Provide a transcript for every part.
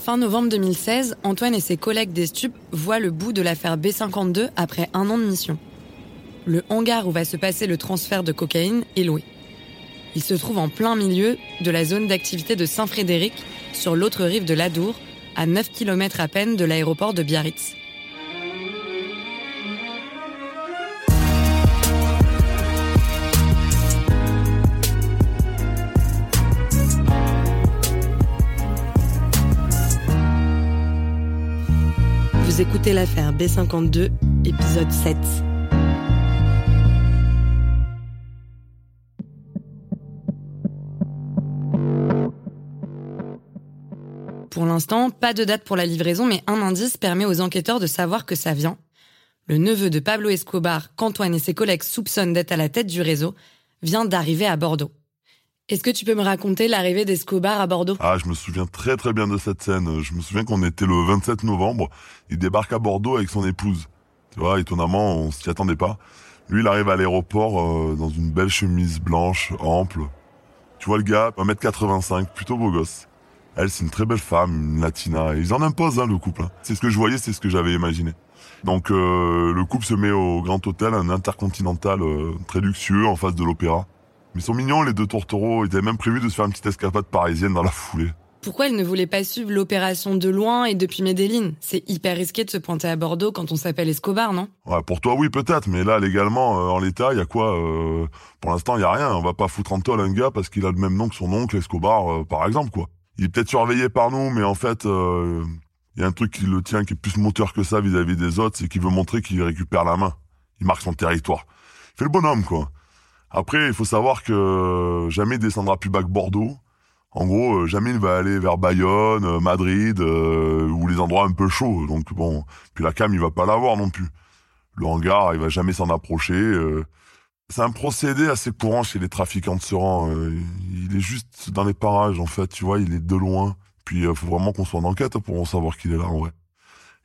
Fin novembre 2016, Antoine et ses collègues des stupes voient le bout de l'affaire B52 après un an de mission. Le hangar où va se passer le transfert de cocaïne est loué. Il se trouve en plein milieu de la zone d'activité de Saint-Frédéric, sur l'autre rive de l'Adour, à 9 km à peine de l'aéroport de Biarritz. Écoutez l'affaire B52, épisode 7. Pour l'instant, pas de date pour la livraison, mais un indice permet aux enquêteurs de savoir que ça vient. Le neveu de Pablo Escobar, qu'Antoine et ses collègues soupçonnent d'être à la tête du réseau, vient d'arriver à Bordeaux. Est-ce que tu peux me raconter l'arrivée d'Escobar à Bordeaux? Ah, je me souviens très très bien de cette scène. Je me souviens qu'on était le 27 novembre. Il débarque à Bordeaux avec son épouse. Tu vois, étonnamment, on s'y attendait pas. Lui, il arrive à l'aéroport euh, dans une belle chemise blanche, ample. Tu vois le gars, 1m85, plutôt beau gosse. Elle, c'est une très belle femme, une latina. Ils en imposent, hein, le couple. hein. C'est ce que je voyais, c'est ce que j'avais imaginé. Donc, euh, le couple se met au Grand Hôtel, un intercontinental euh, très luxueux, en face de l'opéra. Mais ils sont mignons, les deux tourtereaux. Ils avaient même prévu de se faire une petite escapade parisienne dans la foulée. Pourquoi elle ne voulait pas suivre l'opération de loin et depuis Medellin? C'est hyper risqué de se pointer à Bordeaux quand on s'appelle Escobar, non? Ouais, pour toi, oui, peut-être, mais là, légalement, euh, en l'état, il y a quoi euh, Pour l'instant, il y a rien. On va pas foutre en tôle un gars parce qu'il a le même nom que son oncle Escobar, euh, par exemple, quoi. Il est peut-être surveillé par nous, mais en fait, euh, il y a un truc qui le tient, qui est plus moteur que ça vis-à-vis des autres, c'est qu'il veut montrer qu'il récupère la main. Il marque son territoire. Il fait le bonhomme, quoi. Après, il faut savoir que jamais il descendra plus bas que Bordeaux. En gros, euh, jamais il va aller vers Bayonne, euh, Madrid, euh, ou les endroits un peu chauds. Donc bon, puis la cam, il va pas l'avoir non plus. Le hangar, il va jamais s'en approcher. euh. C'est un procédé assez courant chez les trafiquants de euh. Il est juste dans les parages, en fait, tu vois, il est de loin. Puis il faut vraiment qu'on soit en enquête pour en savoir qu'il est là, en vrai.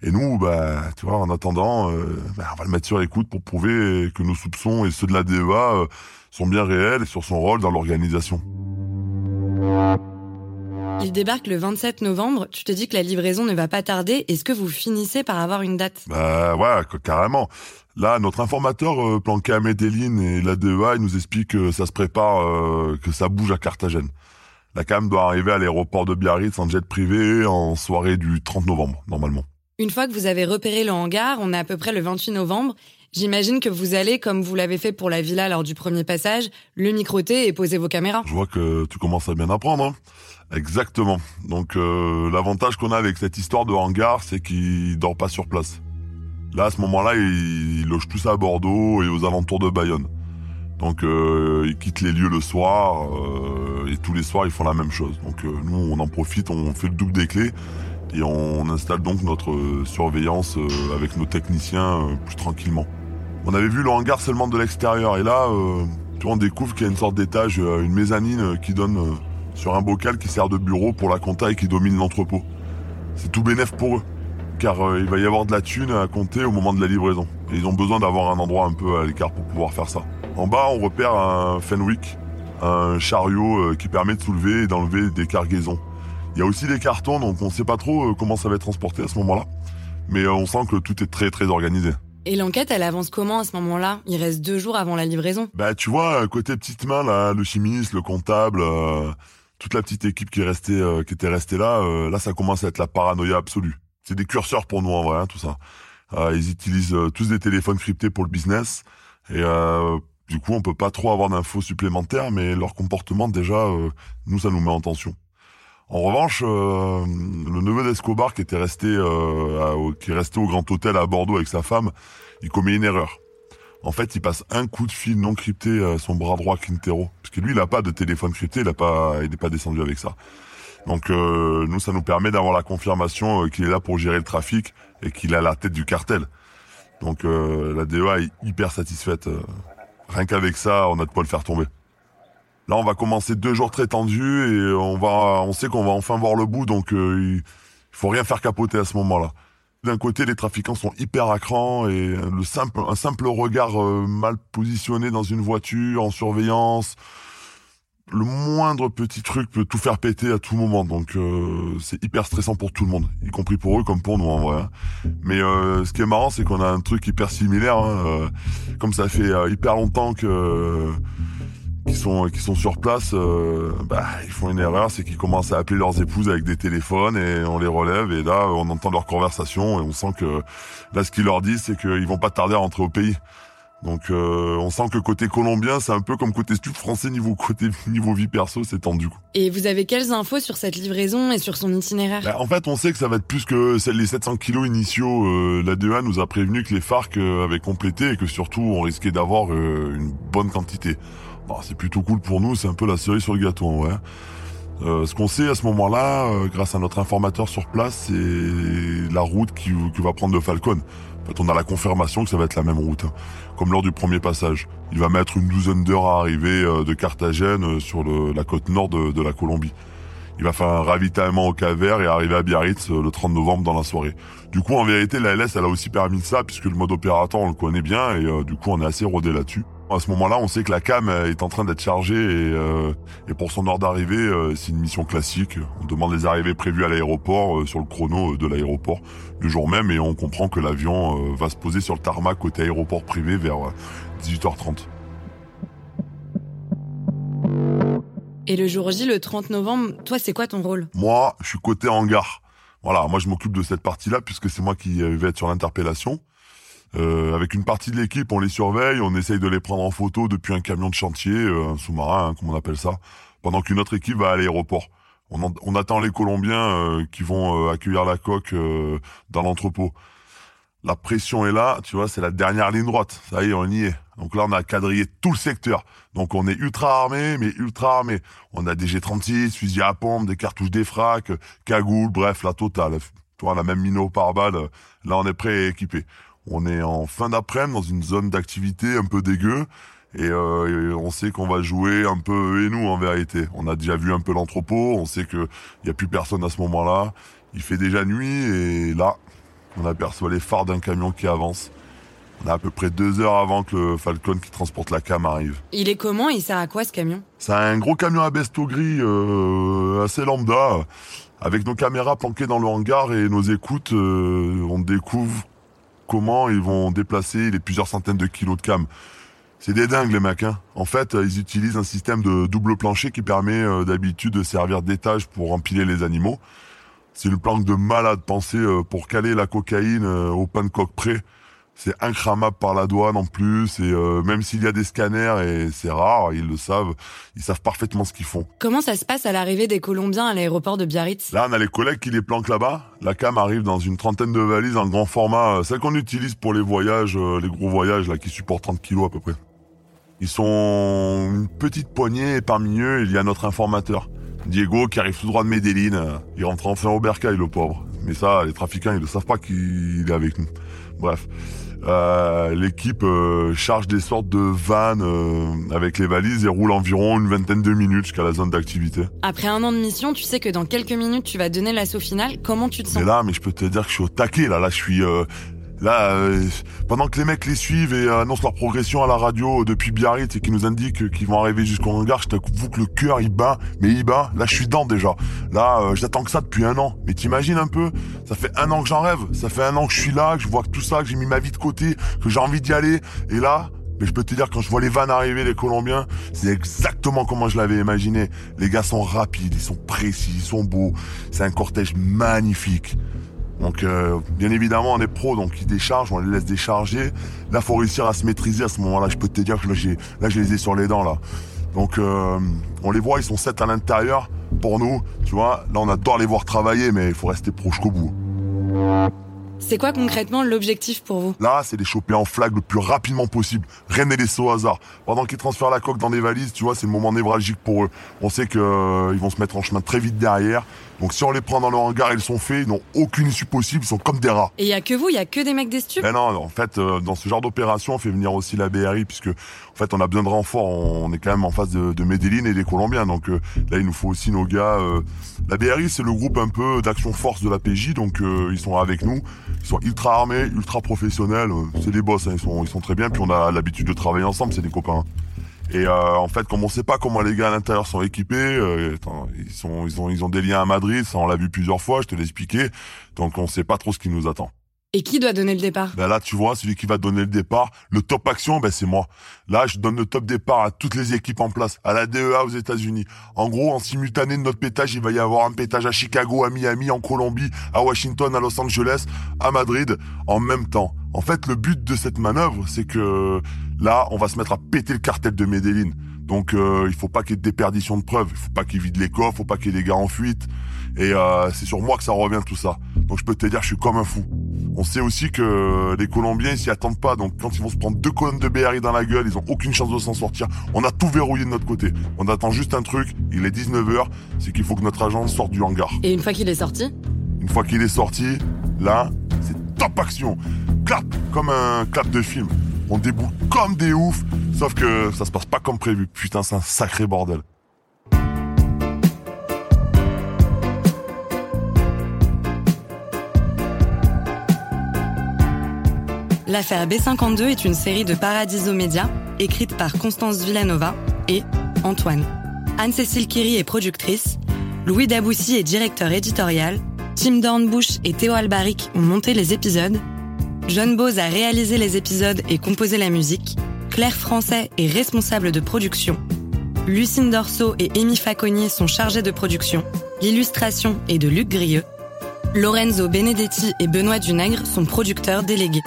Et nous, bah, tu vois, en attendant, euh, bah, on va le mettre sur écoute pour prouver que nos soupçons et ceux de la DEA euh, sont bien réels et sur son rôle dans l'organisation. Il débarque le 27 novembre, tu te dis que la livraison ne va pas tarder, est-ce que vous finissez par avoir une date? Bah ouais, ca- carrément. Là, notre informateur euh, planqué à Medellin et la DEA, il nous explique que ça se prépare, euh, que ça bouge à Carthagène. La cam doit arriver à l'aéroport de Biarritz en jet privé en soirée du 30 novembre, normalement. Une fois que vous avez repéré le hangar, on est à peu près le 28 novembre, j'imagine que vous allez, comme vous l'avez fait pour la villa lors du premier passage, le microter et poser vos caméras. Je vois que tu commences à bien apprendre. Hein. Exactement. Donc euh, l'avantage qu'on a avec cette histoire de hangar, c'est qu'il dort pas sur place. Là, à ce moment-là, il, il loge tous à Bordeaux et aux alentours de Bayonne. Donc euh, ils quittent les lieux le soir euh, et tous les soirs ils font la même chose. Donc euh, nous, on en profite, on fait le double des clés et on installe donc notre surveillance euh, avec nos techniciens euh, plus tranquillement. On avait vu le hangar seulement de l'extérieur et là, euh, tu vois, on découvre qu'il y a une sorte d'étage, une mezzanine qui donne sur un bocal qui sert de bureau pour la compta et qui domine l'entrepôt. C'est tout bénef pour eux, car il va y avoir de la thune à compter au moment de la livraison. Et ils ont besoin d'avoir un endroit un peu à l'écart pour pouvoir faire ça. En bas, on repère un Fenwick, un chariot qui permet de soulever et d'enlever des cargaisons. Il y a aussi des cartons, donc on sait pas trop euh, comment ça va être transporté à ce moment-là. Mais euh, on sent que tout est très très organisé. Et l'enquête, elle avance comment à ce moment-là? Il reste deux jours avant la livraison. Bah tu vois, euh, côté petite main là, le chimiste, le comptable, euh, toute la petite équipe qui est restée, euh, qui était restée là, euh, là ça commence à être la paranoïa absolue. C'est des curseurs pour nous en vrai, hein, tout ça. Ils utilisent tous des téléphones cryptés pour le business et du coup on peut pas trop avoir d'infos supplémentaires, mais leur comportement déjà, nous ça nous met en tension. En revanche, euh, le neveu d'Escobar qui était resté, euh, qui est resté au Grand Hôtel à Bordeaux avec sa femme, il commet une erreur. En fait, il passe un coup de fil non crypté à son bras droit Quintero, parce que lui, il a pas de téléphone crypté, il a pas, il pas descendu avec ça. Donc euh, nous, ça nous permet d'avoir la confirmation euh, qu'il est là pour gérer le trafic et qu'il a la tête du cartel. Donc euh, la DEA est hyper satisfaite. rien qu'avec ça, on a de quoi le faire tomber. Là, on va commencer deux jours très tendus et on va, on sait qu'on va enfin voir le bout, donc il faut rien faire capoter à ce moment-là. D'un côté, les trafiquants sont hyper à cran et le simple, un simple regard mal positionné dans une voiture en surveillance, le moindre petit truc peut tout faire péter à tout moment. Donc euh, c'est hyper stressant pour tout le monde, y compris pour eux comme pour nous en vrai. Hein. Mais euh, ce qui est marrant, c'est qu'on a un truc hyper similaire. Hein, euh, comme ça fait hyper longtemps que qu'ils sont qui sont sur place, bah, ils font une erreur, c'est qu'ils commencent à appeler leurs épouses avec des téléphones et on les relève et là on entend leur conversation et on sent que là ce qu'ils leur disent c'est qu'ils vont pas tarder à rentrer au pays. Donc euh, on sent que côté colombien, c'est un peu comme côté stup français niveau côté niveau vie perso, c'est tendu. Et vous avez quelles infos sur cette livraison et sur son itinéraire bah, En fait, on sait que ça va être plus que les 700 kilos initiaux. Euh, la DEA nous a prévenu que les FARC euh, avaient complété et que surtout on risquait d'avoir une bonne quantité. Bon, c'est plutôt cool pour nous, c'est un peu la cerise sur le gâteau, ouais. Ce qu'on sait à ce moment-là, grâce à notre informateur sur place, c'est la route qui, va prendre le Falcon. En fait, on a la confirmation que ça va être la même route, hein. comme lors du premier passage. Il va mettre une douzaine d'heures à arriver euh, de Carthagène euh, sur la côte nord de, la Colombie. Il va faire un ravitaillement au Caver et arriver à Biarritz euh, le 30 novembre dans la soirée. Du coup, en vérité, la LS, elle a aussi permis ça, puisque le mode opérateur, on le connaît bien, et du coup, on est assez rodé là-dessus. À ce moment-là, on sait que la cam est en train d'être chargée et, euh, et, pour son heure d'arrivée, euh, c'est une mission classique. On demande les arrivées prévues à l'aéroport euh, sur le chrono de l'aéroport le jour même et on comprend que l'avion va se poser sur le tarmac côté aéroport privé vers 18h30. Et le jour J, le 30 novembre, toi, c'est quoi ton rôle? Moi, je suis côté hangar. Voilà, moi je m'occupe de cette partie-là puisque c'est moi qui vais être sur l'interpellation. Euh, avec une partie de l'équipe, on les surveille, on essaye de les prendre en photo depuis un camion de chantier, euh, un sous-marin, hein, comme on appelle ça, pendant qu'une autre équipe va à l'aéroport. On, on, attend les Colombiens euh, qui vont accueillir la coque dans l'entrepôt. La pression est là, tu vois, c'est la dernière ligne droite. Ça y est, on y est. Donc là, on a quadrillé tout le secteur. Donc on est ultra armé, mais ultra armé. On a des G36, fusils à pompe, des cartouches défrac, cagoules, bref, la totale. Tu vois, la même mino par balle. Là, on est prêt et équipé. On est en fin d'après-midi dans une zone d'activité un peu dégueu. Euh, et, on sait qu'on va jouer un peu et nous en vérité. On a déjà vu un peu l'entrepôt, on sait qu'il n'y a plus personne à ce moment-là. Il fait déjà nuit et là, on aperçoit les phares d'un camion qui avance. On a à peu près deux heures avant que le Falcon qui transporte la cam arrive. Il est comment Il sert à quoi ce camion? C'est un gros camion à besto gris, euh, assez lambda. Avec nos caméras planquées dans le hangar et nos écoutes, euh, on découvre comment ils vont déplacer les plusieurs centaines de kilos de cam. C'est des dingues les mecs. Hein. En fait, euh, ils utilisent un système de double plancher qui permet euh, d'habitude de servir d'étage pour empiler les animaux. C'est une planque de malade pensée euh, pour caler la cocaïne au pain près c'est incramable par la douane en plus et euh, même s'il y a des scanners et c'est rare, ils le savent, ils savent parfaitement ce qu'ils font. Comment ça se passe à l'arrivée des Colombiens à l'aéroport de Biarritz? Là, on a les collègues qui les planquent là-bas. La cam arrive dans une trentaine de valises en grand format, euh, celle qu'on utilise pour les voyages, euh, les gros voyages là qui supportent 30 kilos à peu près. Ils sont une petite poignée et parmi eux, il y a notre informateur. Diego qui arrive tout droit de Medellin. Il rentre enfin au bercail, le pauvre. Mais ça, les trafiquants, ils ne savent pas qu'il est avec nous. Bref. Euh, l'équipe euh, charge des sortes de vannes euh, avec les valises et roule environ une vingtaine de minutes jusqu'à la zone d'activité. Après un an de mission, tu sais que dans quelques minutes tu vas donner l'assaut final. Comment tu te sens? Mais là, mais je peux te dire que je suis au taquet là. Là, je suis Là, euh, pendant que les mecs les suivent et annoncent leur progression à la radio depuis Biarritz et qui nous indiquent qu'ils vont arriver jusqu'au hangar, je t'avoue que le cœur il bat, mais il bat. Là, je suis dedans déjà. Là, euh, j'attends que ça depuis un an. Mais t'imagines un peu? Ça fait un an que j'en rêve. Ça fait un an que je suis là, que je vois tout ça, que j'ai mis ma vie de côté, que j'ai envie d'y aller. Et là, mais je peux te dire, quand je vois les vannes arriver, les Colombiens, c'est exactement comment je l'avais imaginé. Les gars sont rapides, ils sont précis, ils sont beaux. C'est un cortège magnifique. Donc euh, bien évidemment on est pro donc ils déchargent, on les laisse décharger. Là faut réussir à se maîtriser à ce moment-là. Je peux te dire que là j'ai là je les ai sur les dents là. Donc euh, on les voit, ils sont sept à l'intérieur. Pour nous, tu vois, là on adore les voir travailler, mais il faut rester pro jusqu'au bout. C'est quoi concrètement l'objectif pour vous? Là, c'est les choper en flag le plus rapidement possible. Rien n'est laissé au hasard. Pendant qu'ils transfèrent la coque dans des valises, tu vois, c'est le moment névralgique pour eux. On sait qu'ils euh, vont se mettre en chemin très vite derrière. Donc si on les prend dans le hangar, ils sont faits, ils n'ont aucune issue possible, ils sont comme des rats. Et il y a que vous, il y a que des mecs des stupes Mais non, en fait, euh, dans ce genre d'opération, on fait venir aussi la BRI, puisque en fait, on a besoin de renforts. On est quand même en face de, de Medellin et des Colombiens. Donc euh, là, il nous faut aussi nos gars. euh. La BRI, c'est le groupe un peu d'action force de la PJ, donc euh, ils sont avec nous. Ils sont ultra armés, ultra professionnels. euh, C'est des boss, hein, ils, sont, ils sont très bien. Puis on a l'habitude de travailler ensemble, c'est des copains. Et euh, en fait, comme on sait pas comment les gars à l'intérieur sont équipés, euh, ils sont, ils ont, ils ont des liens à Madrid, ça on l'a vu plusieurs fois, je te l'ai expliqué. Donc on sait pas trop ce qui nous attend. Et qui doit donner le départ? Ben là, tu vois, celui qui va donner le départ, le top action, ben c'est moi. Là, je donne le top départ à toutes les équipes en place, à la DEA aux États-Unis. En gros, en simultané de notre pétage, il va y avoir un pétage à Chicago, à Miami, en Colombie, à Washington, à Los Angeles, à Madrid, en même temps. En fait, le but de cette manœuvre, c'est que là, on va se mettre à péter le cartel de Medellin. Donc, euh, il faut pas qu'il y ait de déperdition de preuves. Il faut pas qu'il vide les coffres, faut pas qu'il y ait des gars en fuite. Et euh, c'est sur moi que ça revient tout ça. Donc, je peux te dire, je suis comme un fou. On sait aussi que les Colombiens ils s'y attendent pas, donc quand ils vont se prendre deux colonnes de BRI dans la gueule, ils ont aucune chance de s'en sortir. On a tout verrouillé de notre côté. On attend juste un truc, il est 19h, c'est qu'il faut que notre agent sorte du hangar. Et une fois qu'il est sorti Une fois qu'il est sorti, là, c'est top action. Clap, comme un clap de film. On déboule comme des oufs, sauf que ça se passe pas comme prévu. Putain, c'est un sacré bordel. L'affaire B52 est une série de Paradiso Media, écrite par Constance Villanova et Antoine. Anne-Cécile Kiri est productrice, Louis Daboussi est directeur éditorial, Tim Dornbush et Théo Albaric ont monté les épisodes, John Bose a réalisé les épisodes et composé la musique, Claire Français est responsable de production, Lucine Dorso et Amy Faconnier sont chargés de production, l'illustration est de Luc Grieux, Lorenzo Benedetti et Benoît Dunègre sont producteurs délégués.